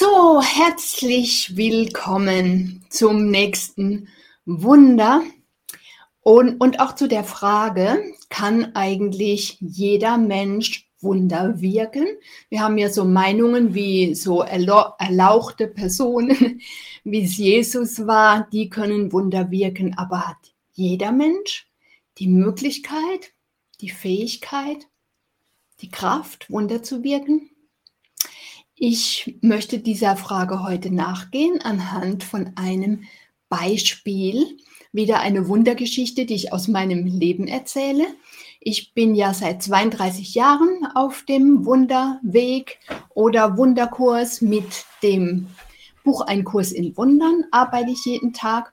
So, herzlich willkommen zum nächsten Wunder und, und auch zu der Frage, kann eigentlich jeder Mensch Wunder wirken? Wir haben ja so Meinungen wie so erlauchte Personen, wie es Jesus war, die können Wunder wirken, aber hat jeder Mensch die Möglichkeit, die Fähigkeit, die Kraft, Wunder zu wirken? Ich möchte dieser Frage heute nachgehen anhand von einem Beispiel, wieder eine Wundergeschichte, die ich aus meinem Leben erzähle. Ich bin ja seit 32 Jahren auf dem Wunderweg oder Wunderkurs mit dem Buch Ein Kurs in Wundern, arbeite ich jeden Tag.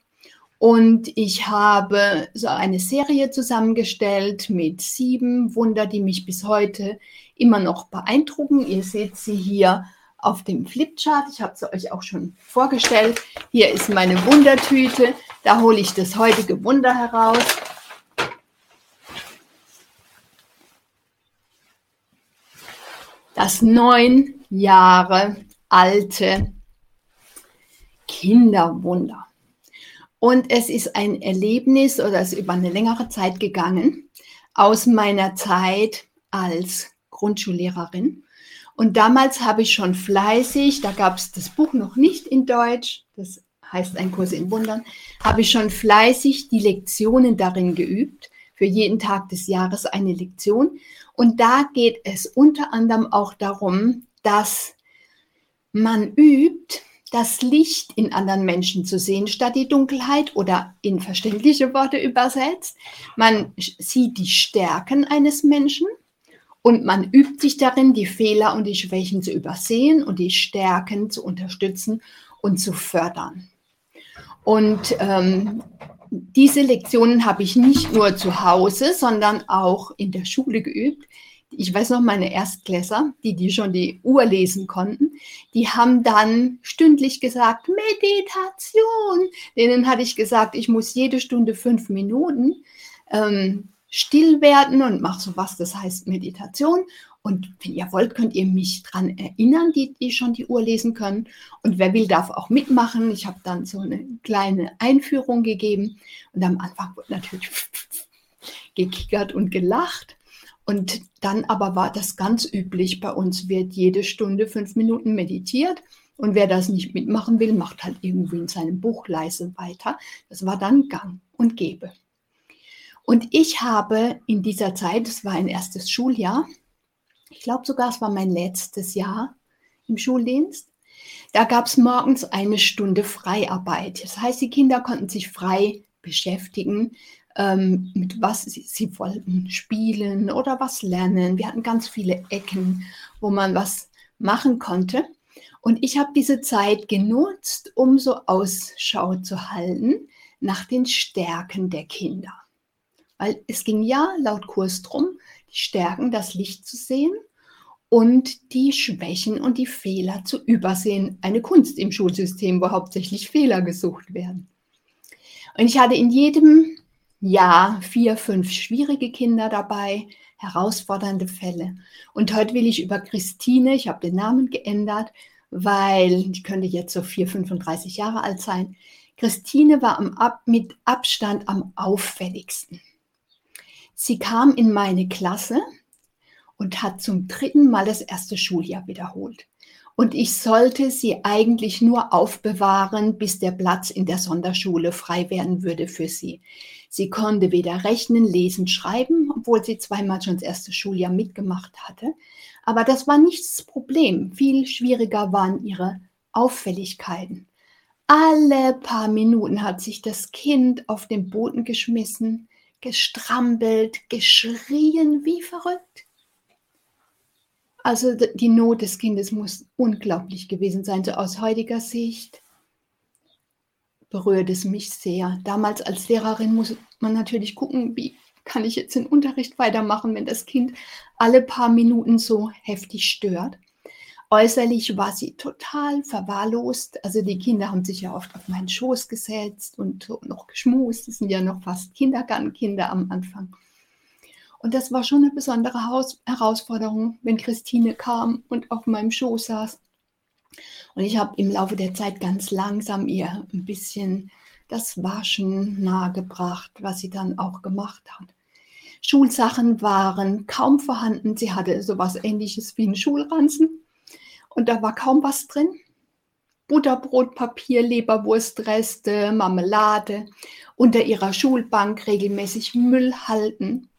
Und ich habe so eine Serie zusammengestellt mit sieben Wunder, die mich bis heute immer noch beeindrucken. Ihr seht sie hier auf dem Flipchart. Ich habe sie euch auch schon vorgestellt. Hier ist meine Wundertüte. Da hole ich das heutige Wunder heraus. Das neun Jahre alte Kinderwunder. Und es ist ein Erlebnis oder es ist über eine längere Zeit gegangen aus meiner Zeit als Grundschullehrerin. Und damals habe ich schon fleißig, da gab es das Buch noch nicht in Deutsch, das heißt ein Kurs in Wundern, habe ich schon fleißig die Lektionen darin geübt. Für jeden Tag des Jahres eine Lektion. Und da geht es unter anderem auch darum, dass man übt, das Licht in anderen Menschen zu sehen, statt die Dunkelheit oder in verständliche Worte übersetzt. Man sieht die Stärken eines Menschen und man übt sich darin, die Fehler und die Schwächen zu übersehen und die Stärken zu unterstützen und zu fördern. Und ähm, diese Lektionen habe ich nicht nur zu Hause, sondern auch in der Schule geübt. Ich weiß noch, meine Erstklässer, die, die schon die Uhr lesen konnten, die haben dann stündlich gesagt, Meditation. Denen hatte ich gesagt, ich muss jede Stunde fünf Minuten ähm, still werden und mache sowas, das heißt Meditation. Und wenn ihr wollt, könnt ihr mich daran erinnern, die, die schon die Uhr lesen können. Und wer will, darf auch mitmachen. Ich habe dann so eine kleine Einführung gegeben. Und am Anfang wurde natürlich gekickert und gelacht. Und dann aber war das ganz üblich. Bei uns wird jede Stunde fünf Minuten meditiert. Und wer das nicht mitmachen will, macht halt irgendwie in seinem Buch leise weiter. Das war dann Gang und Gebe. Und ich habe in dieser Zeit, es war ein erstes Schuljahr, ich glaube sogar, es war mein letztes Jahr im Schuldienst, da gab es morgens eine Stunde Freiarbeit. Das heißt, die Kinder konnten sich frei beschäftigen, ähm, mit was sie, sie, wollten, spielen oder was lernen. Wir hatten ganz viele Ecken, wo man was machen konnte. Und ich habe diese Zeit genutzt, um so Ausschau zu halten nach den Stärken der Kinder. Weil es ging ja laut Kurs drum, die Stärken, das Licht zu sehen und die Schwächen und die Fehler zu übersehen. Eine Kunst im Schulsystem, wo hauptsächlich Fehler gesucht werden. Und ich hatte in jedem Jahr vier, fünf schwierige Kinder dabei, herausfordernde Fälle. Und heute will ich über Christine, ich habe den Namen geändert, weil ich könnte jetzt so 4, 35 Jahre alt sein. Christine war am, mit Abstand am auffälligsten. Sie kam in meine Klasse und hat zum dritten Mal das erste Schuljahr wiederholt. Und ich sollte sie eigentlich nur aufbewahren, bis der Platz in der Sonderschule frei werden würde für sie. Sie konnte weder rechnen, lesen, schreiben, obwohl sie zweimal schon das erste Schuljahr mitgemacht hatte. Aber das war nicht das Problem. Viel schwieriger waren ihre Auffälligkeiten. Alle paar Minuten hat sich das Kind auf den Boden geschmissen, gestrampelt, geschrien wie verrückt. Also die Not des Kindes muss unglaublich gewesen sein. So aus heutiger Sicht berührt es mich sehr. Damals als Lehrerin muss man natürlich gucken, wie kann ich jetzt den Unterricht weitermachen, wenn das Kind alle paar Minuten so heftig stört. Äußerlich war sie total verwahrlost. Also die Kinder haben sich ja oft auf meinen Schoß gesetzt und noch geschmust. Das sind ja noch fast Kindergartenkinder am Anfang. Und das war schon eine besondere Haus Herausforderung, wenn Christine kam und auf meinem Schoß saß. Und ich habe im Laufe der Zeit ganz langsam ihr ein bisschen das Waschen nahegebracht, was sie dann auch gemacht hat. Schulsachen waren kaum vorhanden. Sie hatte sowas ähnliches wie einen Schulranzen und da war kaum was drin. Butterbrot, Papier, Leberwurstreste, Marmelade, unter ihrer Schulbank regelmäßig Müll halten.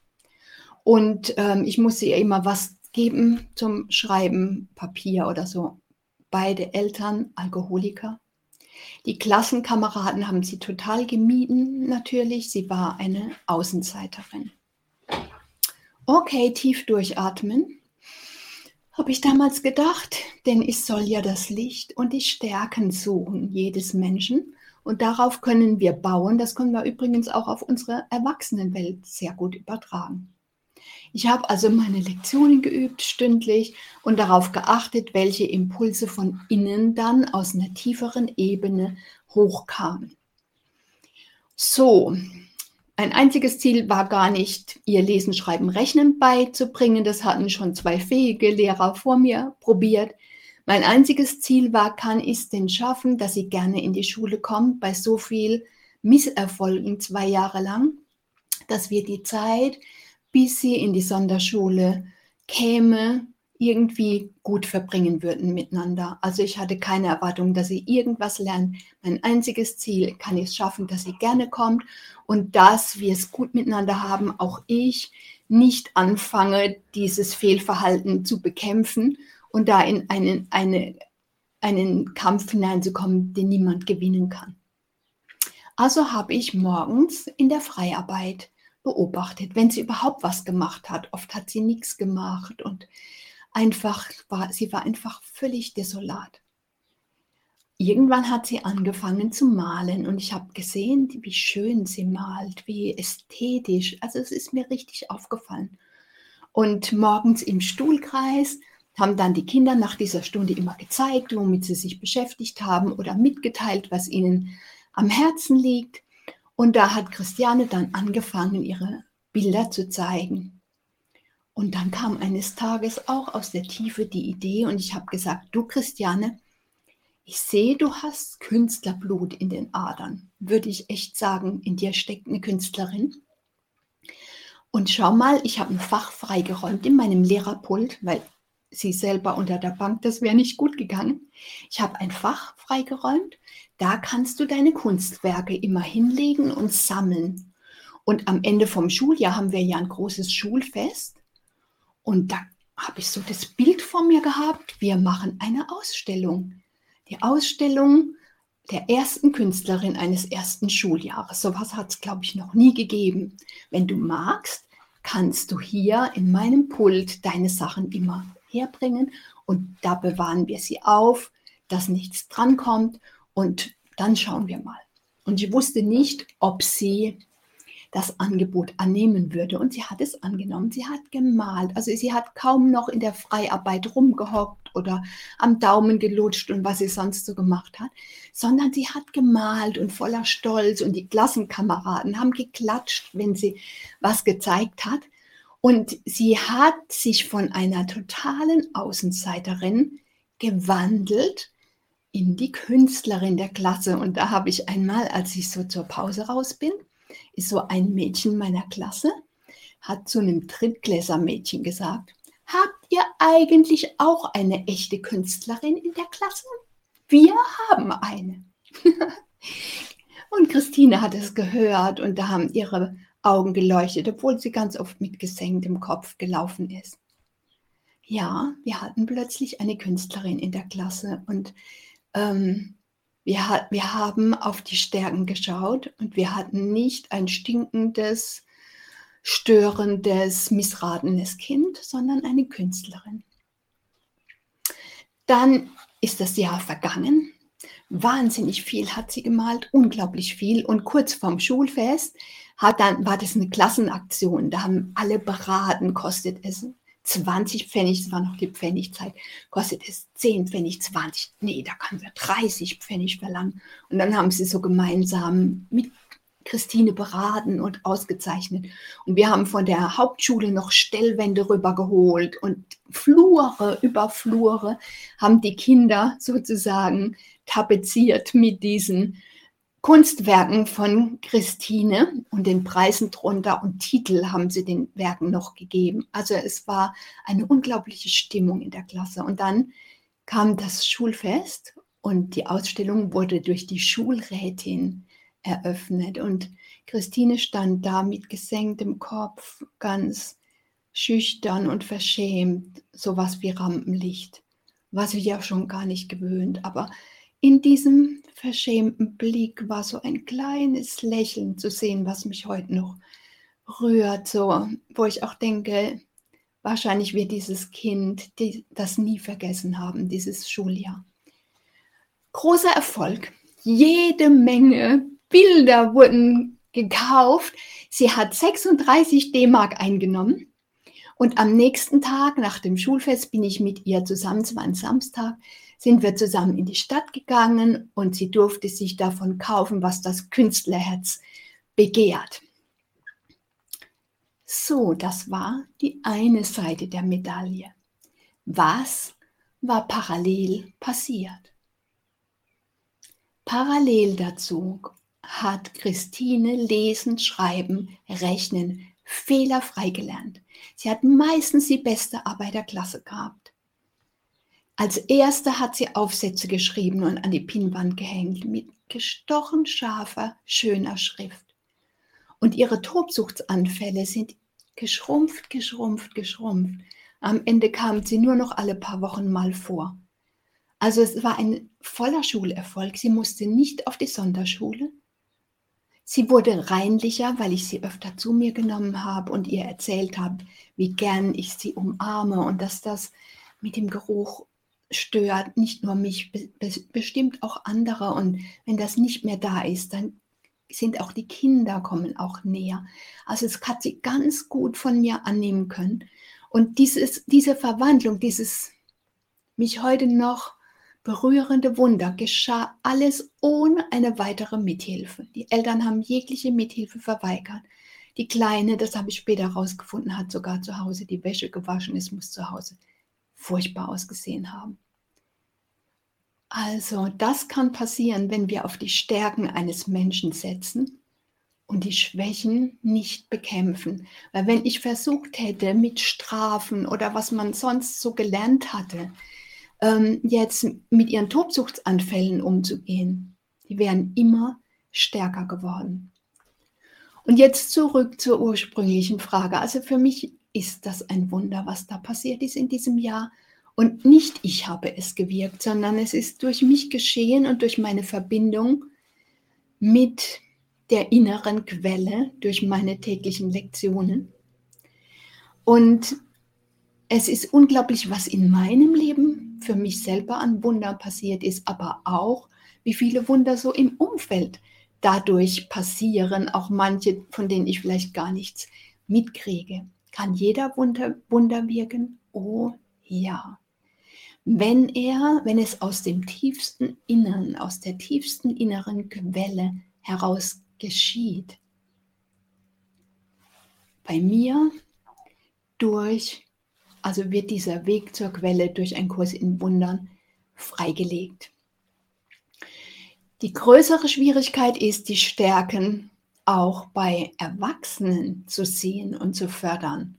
Und ähm, ich musste ihr immer was geben zum Schreiben, Papier oder so. Beide Eltern Alkoholiker. Die Klassenkameraden haben sie total gemieden, natürlich. Sie war eine Außenseiterin. Okay, tief durchatmen. Habe ich damals gedacht, denn ich soll ja das Licht und die Stärken suchen jedes Menschen. Und darauf können wir bauen. Das können wir übrigens auch auf unsere Erwachsenenwelt sehr gut übertragen. Ich habe also meine Lektionen geübt, stündlich, und darauf geachtet, welche Impulse von innen dann aus einer tieferen Ebene hochkamen. So, ein einziges Ziel war gar nicht, ihr Lesen, Schreiben, Rechnen beizubringen. Das hatten schon zwei fähige Lehrer vor mir probiert. Mein einziges Ziel war, kann ich es denn schaffen, dass sie gerne in die Schule kommt, bei so viel Misserfolgen zwei Jahre lang, dass wir die Zeit, bis sie in die Sonderschule käme, irgendwie gut verbringen würden miteinander. Also ich hatte keine Erwartung, dass sie irgendwas lernt. Mein einziges Ziel kann ich es schaffen, dass sie gerne kommt und dass wir es gut miteinander haben. Auch ich nicht anfange, dieses Fehlverhalten zu bekämpfen und da in einen, eine, einen Kampf hineinzukommen, den niemand gewinnen kann. Also habe ich morgens in der Freiarbeit beobachtet, wenn sie überhaupt was gemacht hat. Oft hat sie nichts gemacht und einfach war, sie war einfach völlig desolat. Irgendwann hat sie angefangen zu malen und ich habe gesehen, wie schön sie malt, wie ästhetisch. Also es ist mir richtig aufgefallen. Und morgens im Stuhlkreis haben dann die Kinder nach dieser Stunde immer gezeigt, womit sie sich beschäftigt haben oder mitgeteilt, was ihnen am Herzen liegt. Und da hat Christiane dann angefangen, ihre Bilder zu zeigen. Und dann kam eines Tages auch aus der Tiefe die Idee und ich habe gesagt, du Christiane, ich sehe, du hast Künstlerblut in den Adern. Würde ich echt sagen, in dir steckt eine Künstlerin. Und schau mal, ich habe ein Fach freigeräumt in meinem Lehrerpult, weil sie selber unter der Bank, das wäre nicht gut gegangen. Ich habe ein Fach freigeräumt, da kannst du deine Kunstwerke immer hinlegen und sammeln. Und am Ende vom Schuljahr haben wir ja ein großes Schulfest. Und da habe ich so das Bild vor mir gehabt, wir machen eine Ausstellung. Die Ausstellung der ersten Künstlerin eines ersten Schuljahres. So was hat es, glaube ich, noch nie gegeben. Wenn du magst, kannst du hier in meinem Pult deine Sachen immer herbringen und da bewahren wir sie auf, dass nichts drankommt und dann schauen wir mal. Und ich wusste nicht, ob sie das Angebot annehmen würde. Und sie hat es angenommen. Sie hat gemalt. Also sie hat kaum noch in der Freiarbeit rumgehockt oder am Daumen gelutscht und was sie sonst so gemacht hat, sondern sie hat gemalt und voller Stolz und die Klassenkameraden haben geklatscht, wenn sie was gezeigt hat. Und sie hat sich von einer totalen Außenseiterin gewandelt in die Künstlerin der Klasse. Und da habe ich einmal, als ich so zur Pause raus bin, ist so ein Mädchen meiner Klasse, hat zu einem Drittklässer-Mädchen gesagt, habt ihr eigentlich auch eine echte Künstlerin in der Klasse? Wir haben eine. und Christine hat es gehört und da haben ihre Augen geleuchtet, obwohl sie ganz oft mit gesenktem Kopf gelaufen ist. Ja, wir hatten plötzlich eine Künstlerin in der Klasse und ähm, wir, wir haben auf die Stärken geschaut und wir hatten nicht ein stinkendes, störendes, missratenes Kind, sondern eine Künstlerin. Dann ist das Jahr vergangen. Wahnsinnig viel hat sie gemalt, unglaublich viel. Und kurz vorm Schulfest hat dann, war das eine Klassenaktion. Da haben alle beraten, kostet es 20 Pfennig, das war noch die Pfennigzeit, kostet es 10 Pfennig, 20. Nee, da können wir 30 Pfennig verlangen. Und dann haben sie so gemeinsam mit Christine beraten und ausgezeichnet. Und wir haben von der Hauptschule noch Stellwände rübergeholt und Flure über Flure haben die Kinder sozusagen tapeziert mit diesen Kunstwerken von Christine und den Preisen drunter und Titel haben sie den Werken noch gegeben. Also es war eine unglaubliche Stimmung in der Klasse. Und dann kam das Schulfest und die Ausstellung wurde durch die Schulrätin eröffnet. Und Christine stand da mit gesenktem Kopf, ganz schüchtern und verschämt, sowas wie Rampenlicht, was wir ja schon gar nicht gewöhnt. Aber in diesem verschämten Blick war so ein kleines Lächeln zu sehen, was mich heute noch rührt, so, wo ich auch denke, wahrscheinlich wird dieses Kind die, das nie vergessen haben, dieses Schuljahr. Großer Erfolg. Jede Menge Bilder wurden gekauft. Sie hat 36 D-Mark eingenommen. Und am nächsten Tag nach dem Schulfest bin ich mit ihr zusammen, es war ein Samstag, sind wir zusammen in die Stadt gegangen und sie durfte sich davon kaufen, was das Künstlerherz begehrt. So, das war die eine Seite der Medaille. Was war parallel passiert? Parallel dazu hat Christine lesen, schreiben, rechnen fehlerfrei gelernt. Sie hat meistens die beste Arbeiterklasse gehabt. Als erste hat sie Aufsätze geschrieben und an die Pinnwand gehängt mit gestochen scharfer, schöner Schrift. Und ihre Tobsuchtsanfälle sind geschrumpft, geschrumpft, geschrumpft. Am Ende kam sie nur noch alle paar Wochen mal vor. Also es war ein voller Schulerfolg. Sie musste nicht auf die Sonderschule. Sie wurde reinlicher, weil ich sie öfter zu mir genommen habe und ihr erzählt habe, wie gern ich sie umarme und dass das mit dem Geruch stört, nicht nur mich, bestimmt auch andere. Und wenn das nicht mehr da ist, dann sind auch die Kinder kommen auch näher. Also es hat sie ganz gut von mir annehmen können. Und dieses, diese Verwandlung, dieses mich heute noch berührende Wunder geschah alles ohne eine weitere Mithilfe. Die Eltern haben jegliche Mithilfe verweigert. Die Kleine, das habe ich später herausgefunden, hat sogar zu Hause die Wäsche gewaschen. Es muss zu Hause furchtbar ausgesehen haben. Also, das kann passieren, wenn wir auf die Stärken eines Menschen setzen und die Schwächen nicht bekämpfen. Weil wenn ich versucht hätte, mit Strafen oder was man sonst so gelernt hatte, ähm, jetzt mit ihren Tobsuchtsanfällen umzugehen. Die wären immer stärker geworden. Und jetzt zurück zur ursprünglichen Frage. Also für mich ist das ein Wunder, was da passiert ist in diesem Jahr. Und nicht ich habe es gewirkt, sondern es ist durch mich geschehen und durch meine Verbindung mit der inneren Quelle, durch meine täglichen Lektionen. Und es ist unglaublich, was in meinem Leben für mich selber an Wundern passiert ist, aber auch, wie viele Wunder so im Umfeld dadurch passieren, auch manche, von denen ich vielleicht gar nichts mitkriege. Kann jeder Wunder, Wunder wirken? Oh ja. Wenn er, wenn es aus dem tiefsten Inneren, aus der tiefsten inneren Quelle heraus geschieht. Bei mir durch also wird dieser Weg zur Quelle durch einen Kurs in Wundern freigelegt. Die größere Schwierigkeit ist, die Stärken auch bei Erwachsenen zu sehen und zu fördern.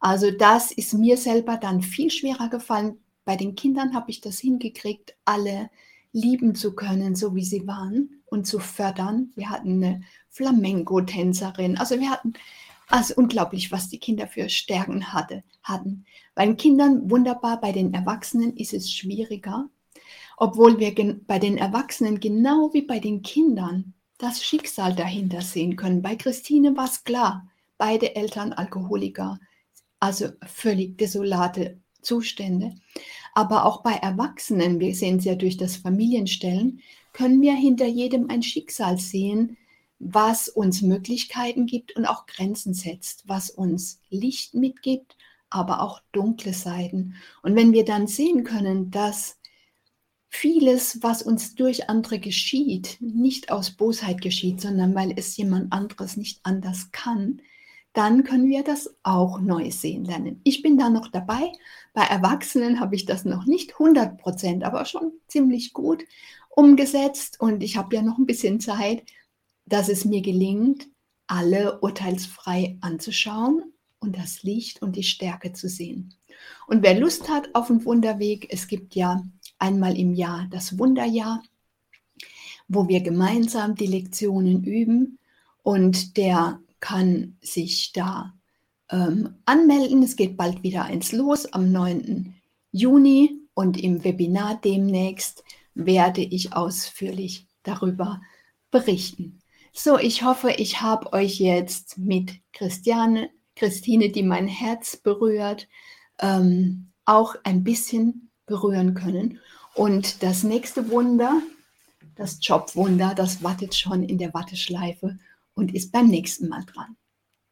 Also das ist mir selber dann viel schwerer gefallen. Bei den Kindern habe ich das hingekriegt, alle lieben zu können, so wie sie waren und zu fördern. Wir hatten eine Flamenco-Tänzerin, also wir hatten also unglaublich, was die Kinder für Stärken hatte, hatten. Bei den Kindern wunderbar, bei den Erwachsenen ist es schwieriger, obwohl wir bei den Erwachsenen genau wie bei den Kindern das Schicksal dahinter sehen können. Bei Christine war es klar, beide Eltern Alkoholiker, also völlig desolate Zustände. Aber auch bei Erwachsenen, wir sehen es ja durch das Familienstellen, können wir hinter jedem ein Schicksal sehen, was uns Möglichkeiten gibt und auch Grenzen setzt, was uns Licht mitgibt, aber auch dunkle Seiten. Und wenn wir dann sehen können, dass vieles, was uns durch andere geschieht, nicht aus Bosheit geschieht, sondern weil es jemand anderes nicht anders kann, dann können wir das auch neu sehen lernen. Ich bin da noch dabei. Bei Erwachsenen habe ich das noch nicht 100 Prozent, aber schon ziemlich gut umgesetzt und ich habe ja noch ein bisschen Zeit, dass es mir gelingt, alle urteilsfrei anzuschauen und das Licht und die Stärke zu sehen. Und wer Lust hat auf einen Wunderweg, es gibt ja einmal im Jahr das Wunderjahr, wo wir gemeinsam die Lektionen üben und der kann sich da ähm, anmelden. Es geht bald wieder eins los am 9. Juni und im Webinar demnächst werde ich ausführlich darüber berichten. So, ich hoffe, ich habe euch jetzt mit Christiane, Christine, die mein Herz berührt, ähm, auch ein bisschen berühren können. Und das nächste Wunder, das Jobwunder, das wartet schon in der Watteschleife und ist beim nächsten Mal dran.